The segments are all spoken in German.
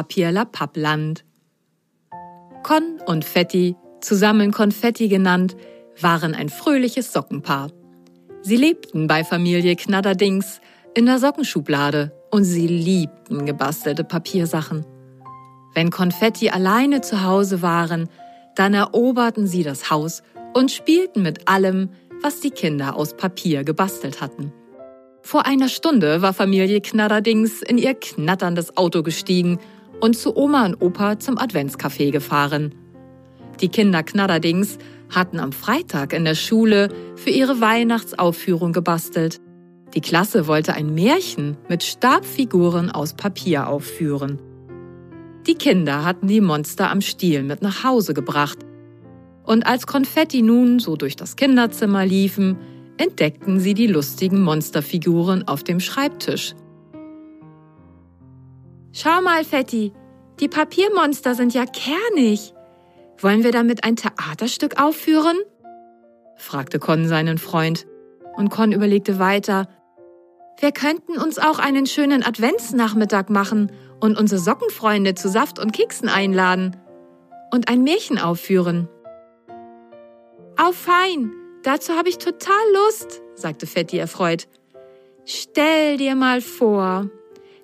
Papierlapappland. Con und Fetti, zusammen Konfetti genannt, waren ein fröhliches Sockenpaar. Sie lebten bei Familie Knatterdings in der Sockenschublade und sie liebten gebastelte Papiersachen. Wenn Konfetti alleine zu Hause waren, dann eroberten sie das Haus und spielten mit allem, was die Kinder aus Papier gebastelt hatten. Vor einer Stunde war Familie Knatterdings in ihr knatterndes Auto gestiegen und zu Oma und Opa zum Adventscafé gefahren. Die Kinder Knatterdings hatten am Freitag in der Schule für ihre Weihnachtsaufführung gebastelt. Die Klasse wollte ein Märchen mit Stabfiguren aus Papier aufführen. Die Kinder hatten die Monster am Stiel mit nach Hause gebracht. Und als Konfetti nun so durch das Kinderzimmer liefen, entdeckten sie die lustigen Monsterfiguren auf dem Schreibtisch. Schau mal, Fetti, die Papiermonster sind ja kernig. Wollen wir damit ein Theaterstück aufführen? fragte Con seinen Freund. Und Con überlegte weiter. Wir könnten uns auch einen schönen Adventsnachmittag machen und unsere Sockenfreunde zu Saft und Keksen einladen und ein Märchen aufführen. Au fein, dazu habe ich total Lust, sagte Fetti erfreut. Stell dir mal vor,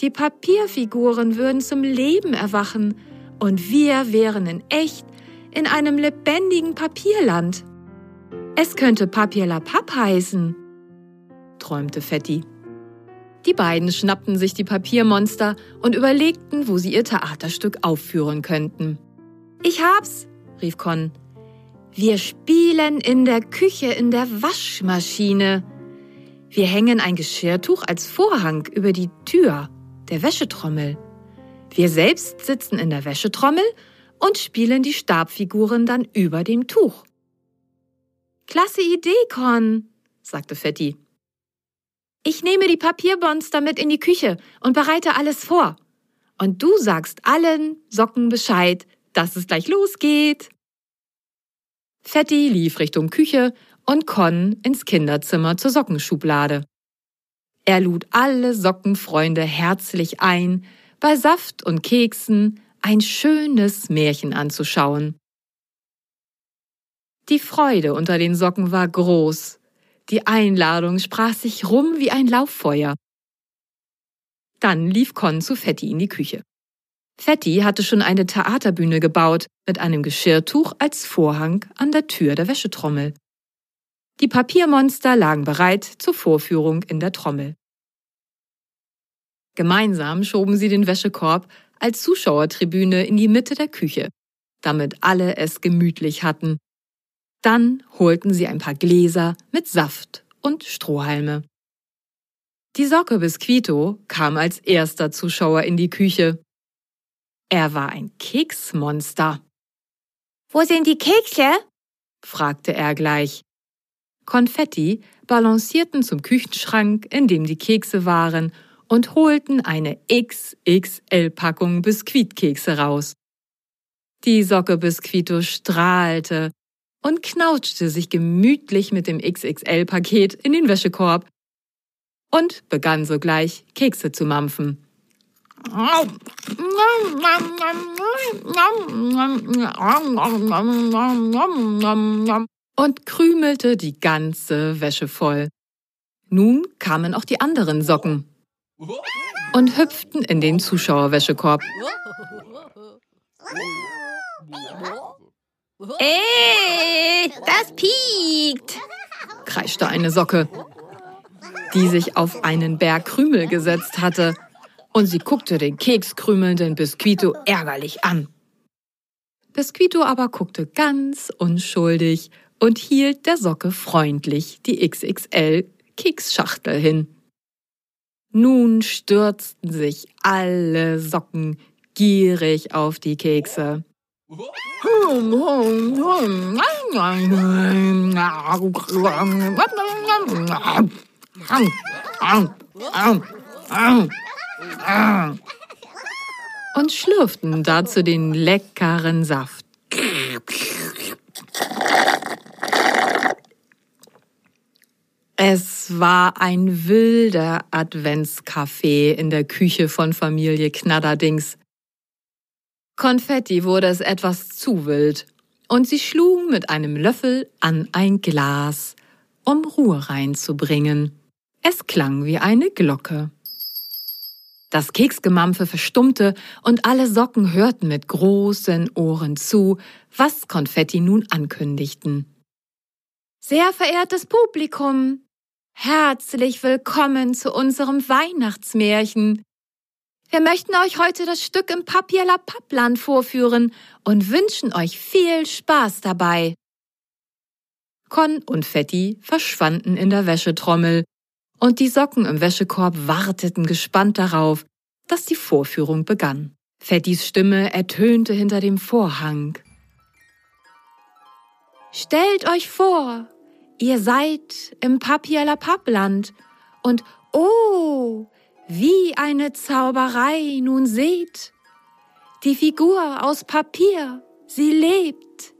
die Papierfiguren würden zum Leben erwachen und wir wären in echt in einem lebendigen Papierland. Es könnte Papier heißen, träumte Fetti. Die beiden schnappten sich die Papiermonster und überlegten, wo sie ihr Theaterstück aufführen könnten. Ich hab's, rief Con. Wir spielen in der Küche in der Waschmaschine. Wir hängen ein Geschirrtuch als Vorhang über die Tür der Wäschetrommel. Wir selbst sitzen in der Wäschetrommel und spielen die Stabfiguren dann über dem Tuch. Klasse Idee, Con, sagte Fetti. Ich nehme die Papiermonster mit in die Küche und bereite alles vor. Und du sagst allen Socken Bescheid, dass es gleich losgeht. Fetti lief Richtung Küche und Con ins Kinderzimmer zur Sockenschublade. Er lud alle Sockenfreunde herzlich ein, bei Saft und Keksen ein schönes Märchen anzuschauen. Die Freude unter den Socken war groß, die Einladung sprach sich rum wie ein Lauffeuer. Dann lief Con zu Fetti in die Küche. Fetti hatte schon eine Theaterbühne gebaut mit einem Geschirrtuch als Vorhang an der Tür der Wäschetrommel. Die Papiermonster lagen bereit zur Vorführung in der Trommel. Gemeinsam schoben sie den Wäschekorb als Zuschauertribüne in die Mitte der Küche, damit alle es gemütlich hatten dann holten sie ein paar Gläser mit Saft und Strohhalme. Die Socke Bisquito kam als erster Zuschauer in die Küche. Er war ein Keksmonster. Wo sind die Kekse? fragte er gleich. Konfetti balancierten zum Küchenschrank, in dem die Kekse waren, und holten eine XXL-Packung Biskuitkekse raus. Die Socke Bisquito strahlte und knautschte sich gemütlich mit dem XXL-Paket in den Wäschekorb und begann sogleich Kekse zu mampfen. Und krümelte die ganze Wäsche voll. Nun kamen auch die anderen Socken und hüpften in den Zuschauerwäschekorb. Ey, das piekt, kreischte eine Socke, die sich auf einen Berg Krümel gesetzt hatte, und sie guckte den kekskrümelnden Biskuito ärgerlich an. Biskuito aber guckte ganz unschuldig und hielt der Socke freundlich die XXL Keksschachtel hin. Nun stürzten sich alle Socken gierig auf die Kekse. Und schlürften dazu den leckeren Saft. Es war ein wilder Adventskaffee in der Küche von Familie Knatterdings. Konfetti wurde es etwas zu wild und sie schlugen mit einem Löffel an ein Glas, um Ruhe reinzubringen. Es klang wie eine Glocke. Das Keksgemampfe verstummte und alle Socken hörten mit großen Ohren zu, was Konfetti nun ankündigten. Sehr verehrtes Publikum, herzlich willkommen zu unserem Weihnachtsmärchen. Wir möchten euch heute das Stück im Papierla Pappland vorführen und wünschen euch viel Spaß dabei. Con und Fetti verschwanden in der Wäschetrommel, und die Socken im Wäschekorb warteten gespannt darauf, dass die Vorführung begann. Fettis Stimme ertönte hinter dem Vorhang. Stellt euch vor, ihr seid im Papierla Pappland und oh, wie eine Zauberei nun seht. Die Figur aus Papier, sie lebt.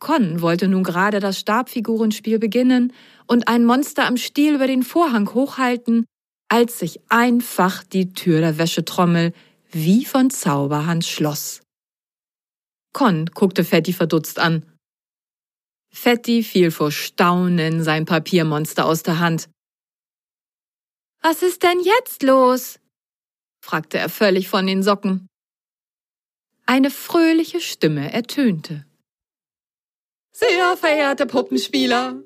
Con wollte nun gerade das Stabfigurenspiel beginnen und ein Monster am Stiel über den Vorhang hochhalten, als sich einfach die Tür der Wäschetrommel wie von Zauberhand schloss. Con guckte Fetti verdutzt an. Fetti fiel vor Staunen sein Papiermonster aus der Hand. Was ist denn jetzt los? fragte er völlig von den Socken. Eine fröhliche Stimme ertönte. Sehr verehrte Puppenspieler,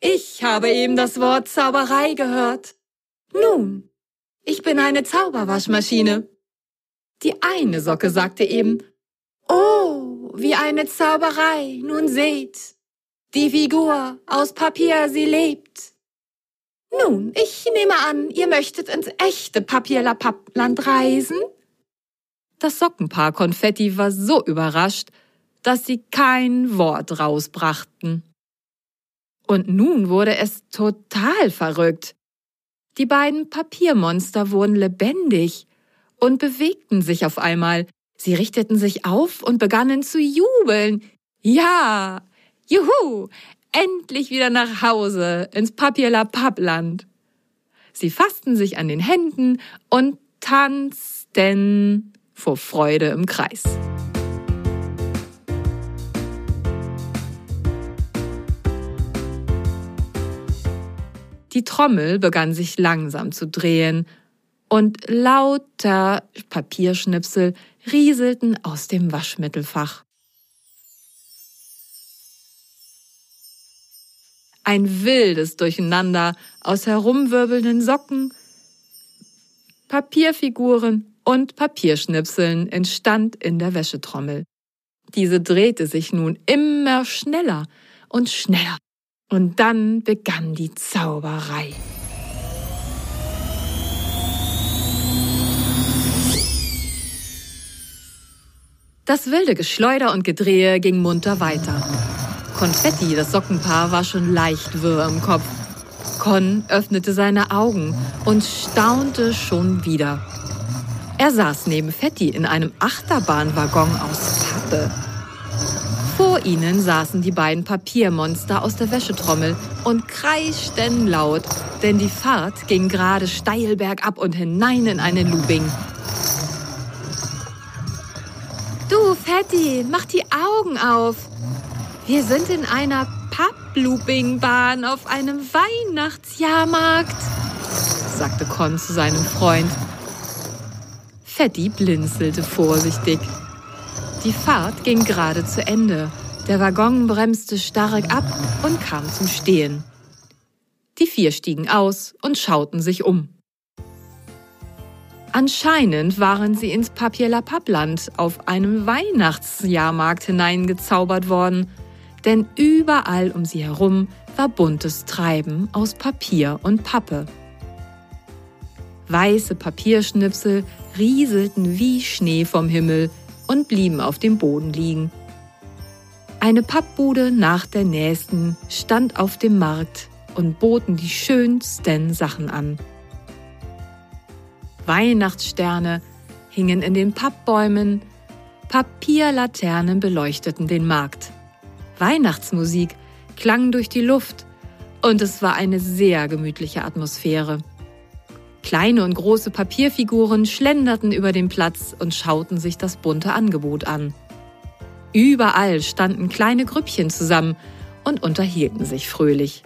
ich habe eben das Wort Zauberei gehört. Nun, ich bin eine Zauberwaschmaschine. Die eine Socke sagte eben, Oh, wie eine Zauberei, nun seht, die Figur aus Papier, sie lebt. Nun, ich nehme an, ihr möchtet ins echte Papierlapappland reisen? Das Sockenpaar Konfetti war so überrascht, dass sie kein Wort rausbrachten. Und nun wurde es total verrückt. Die beiden Papiermonster wurden lebendig und bewegten sich auf einmal. Sie richteten sich auf und begannen zu jubeln. Ja, juhu, endlich wieder nach Hause ins Papierlapappland. Sie fassten sich an den Händen und tanzten vor Freude im Kreis. Die Trommel begann sich langsam zu drehen und lauter Papierschnipsel rieselten aus dem Waschmittelfach. Ein wildes Durcheinander aus herumwirbelnden Socken, Papierfiguren und Papierschnipseln entstand in der Wäschetrommel. Diese drehte sich nun immer schneller und schneller. Und dann begann die Zauberei. Das wilde Geschleuder und Gedrehe ging munter weiter. Konfetti, das Sockenpaar, war schon leicht wirr im Kopf. Con öffnete seine Augen und staunte schon wieder. Er saß neben Fetti in einem Achterbahnwaggon aus Pappe. Vor ihnen saßen die beiden Papiermonster aus der Wäschetrommel und kreischten laut, denn die Fahrt ging gerade steil bergab und hinein in eine Looping. Du, Fetti, mach die Augen auf. Wir sind in einer Papploopingbahn auf einem Weihnachtsjahrmarkt, sagte Con zu seinem Freund. Fetti blinzelte vorsichtig. Die Fahrt ging gerade zu Ende. Der Waggon bremste stark ab und kam zum Stehen. Die vier stiegen aus und schauten sich um. Anscheinend waren sie ins Papierlapappland auf einem Weihnachtsjahrmarkt hineingezaubert worden – denn überall um sie herum war buntes Treiben aus Papier und Pappe. Weiße Papierschnipsel rieselten wie Schnee vom Himmel und blieben auf dem Boden liegen. Eine Pappbude nach der nächsten stand auf dem Markt und boten die schönsten Sachen an. Weihnachtssterne hingen in den Pappbäumen, Papierlaternen beleuchteten den Markt. Weihnachtsmusik klang durch die Luft und es war eine sehr gemütliche Atmosphäre. Kleine und große Papierfiguren schlenderten über den Platz und schauten sich das bunte Angebot an. Überall standen kleine Grüppchen zusammen und unterhielten sich fröhlich.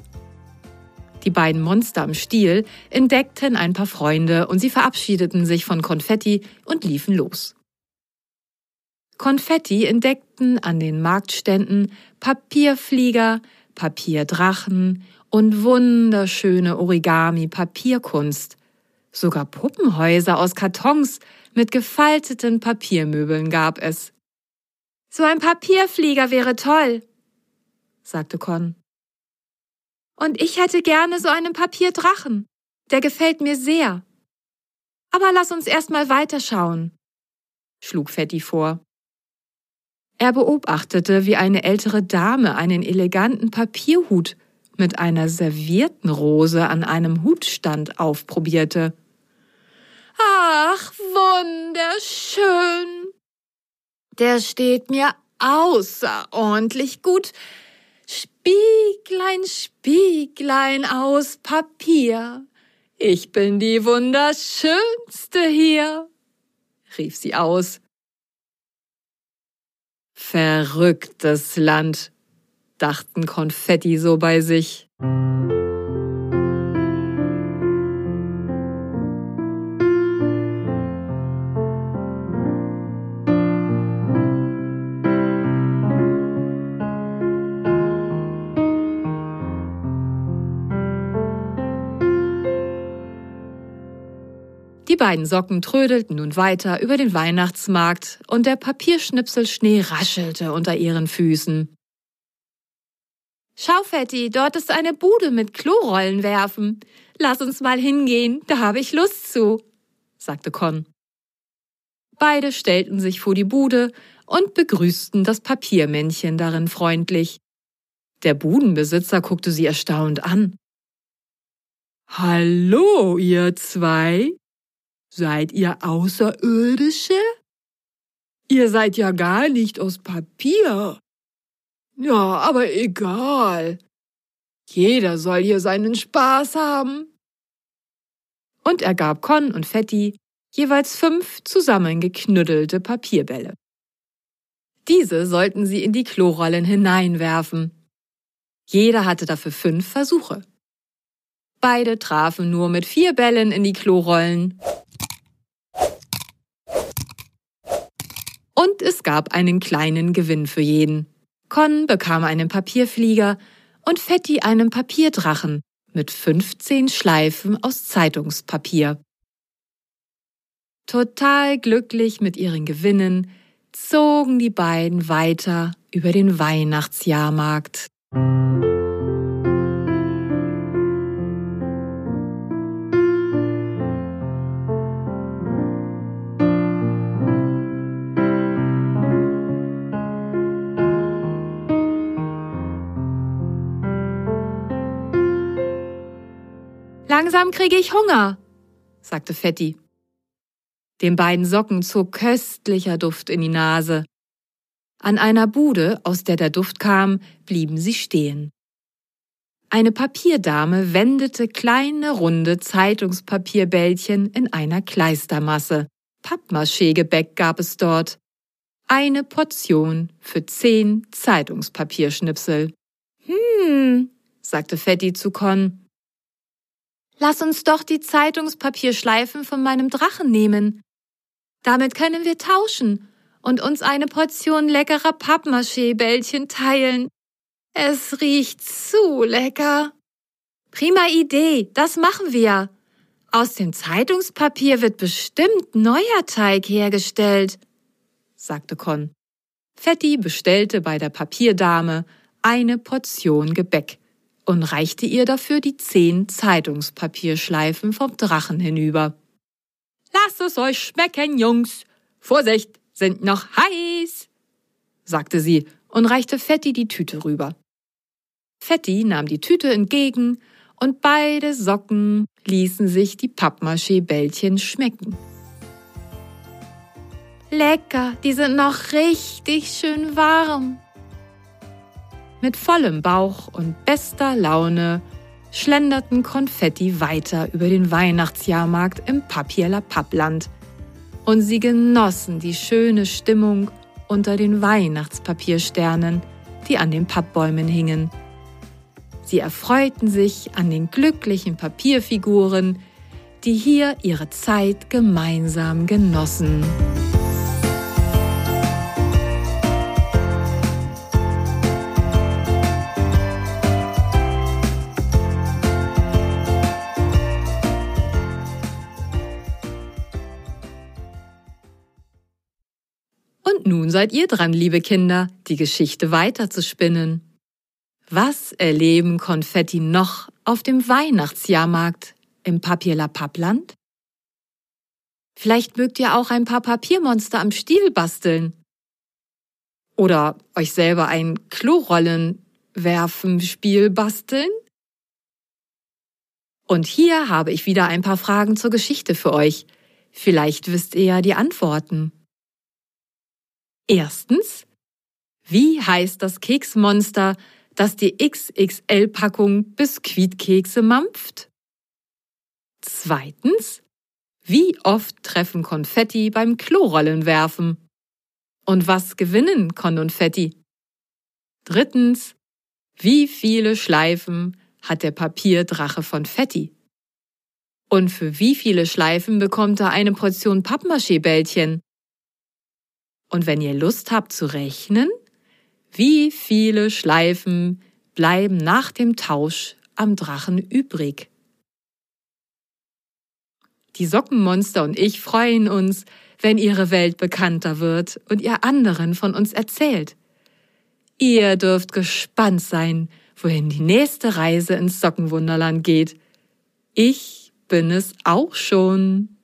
Die beiden Monster am Stiel entdeckten ein paar Freunde und sie verabschiedeten sich von Konfetti und liefen los. Konfetti entdeckten an den Marktständen Papierflieger, Papierdrachen und wunderschöne Origami-Papierkunst, Sogar Puppenhäuser aus Kartons mit gefalteten Papiermöbeln gab es. So ein Papierflieger wäre toll, sagte Con. Und ich hätte gerne so einen Papierdrachen. Der gefällt mir sehr. Aber lass uns erst mal weiterschauen, schlug Fetti vor. Er beobachtete, wie eine ältere Dame einen eleganten Papierhut mit einer servierten Rose an einem Hutstand aufprobierte. Ach, wunderschön. Der steht mir außerordentlich gut. Spieglein, Spieglein aus Papier. Ich bin die wunderschönste hier, rief sie aus. Verrücktes Land, dachten Konfetti so bei sich. Beiden Socken trödelten nun weiter über den Weihnachtsmarkt und der Papierschnipselschnee raschelte unter ihren Füßen. Schau, Fetti, dort ist eine Bude mit Klorollen werfen. Lass uns mal hingehen, da habe ich Lust zu, sagte Con. Beide stellten sich vor die Bude und begrüßten das Papiermännchen darin freundlich. Der Budenbesitzer guckte sie erstaunt an. Hallo, ihr zwei, Seid ihr Außerirdische? Ihr seid ja gar nicht aus Papier. Ja, aber egal. Jeder soll hier seinen Spaß haben. Und er gab Con und Fetti jeweils fünf zusammengeknüddelte Papierbälle. Diese sollten sie in die Klorollen hineinwerfen. Jeder hatte dafür fünf Versuche. Beide trafen nur mit vier Bällen in die Klorollen Und es gab einen kleinen Gewinn für jeden. Con bekam einen Papierflieger und Fetti einen Papierdrachen mit 15 Schleifen aus Zeitungspapier. Total glücklich mit ihren Gewinnen zogen die beiden weiter über den Weihnachtsjahrmarkt. Langsam kriege ich Hunger, sagte Fetti. Den beiden Socken zog köstlicher Duft in die Nase. An einer Bude, aus der der Duft kam, blieben sie stehen. Eine Papierdame wendete kleine runde Zeitungspapierbällchen in einer Kleistermasse. Pappmaché-Gebäck gab es dort. Eine Portion für zehn Zeitungspapierschnipsel. Hm, sagte Fetti zu Con. Lass uns doch die Zeitungspapierschleifen von meinem Drachen nehmen. Damit können wir tauschen und uns eine Portion leckerer Pappmaché-Bällchen teilen. Es riecht zu lecker. Prima Idee, das machen wir. Aus dem Zeitungspapier wird bestimmt neuer Teig hergestellt, sagte Con. Fetti bestellte bei der Papierdame eine Portion Gebäck und reichte ihr dafür die zehn Zeitungspapierschleifen vom Drachen hinüber. Lasst es euch schmecken, Jungs. Vorsicht, sind noch heiß, sagte sie und reichte Fetti die Tüte rüber. Fetti nahm die Tüte entgegen und beide Socken ließen sich die Pappmaché-Bällchen schmecken. Lecker, die sind noch richtig schön warm. Mit vollem Bauch und bester Laune schlenderten Konfetti weiter über den Weihnachtsjahrmarkt im Papierla Pappland. Und sie genossen die schöne Stimmung unter den Weihnachtspapiersternen, die an den Pappbäumen hingen. Sie erfreuten sich an den glücklichen Papierfiguren, die hier ihre Zeit gemeinsam genossen. Seid ihr dran, liebe Kinder, die Geschichte weiterzuspinnen. Was erleben Konfetti noch auf dem Weihnachtsjahrmarkt im Papierla Pappland? Vielleicht mögt ihr auch ein paar Papiermonster am Stiel basteln. Oder euch selber ein Klorollenwerfen-Spiel basteln? Und hier habe ich wieder ein paar Fragen zur Geschichte für euch. Vielleicht wisst ihr ja die Antworten. Erstens, wie heißt das Keksmonster, das die XXL-Packung Biskuitkekse mampft? Zweitens, wie oft treffen Konfetti beim Klorollenwerfen? Und was gewinnen Konfetti? Drittens, wie viele Schleifen hat der Papierdrache von Fetti? Und für wie viele Schleifen bekommt er eine Portion Pappmaché-Bällchen? Und wenn ihr Lust habt zu rechnen, wie viele Schleifen bleiben nach dem Tausch am Drachen übrig? Die Sockenmonster und ich freuen uns, wenn ihre Welt bekannter wird und ihr anderen von uns erzählt. Ihr dürft gespannt sein, wohin die nächste Reise ins Sockenwunderland geht. Ich bin es auch schon.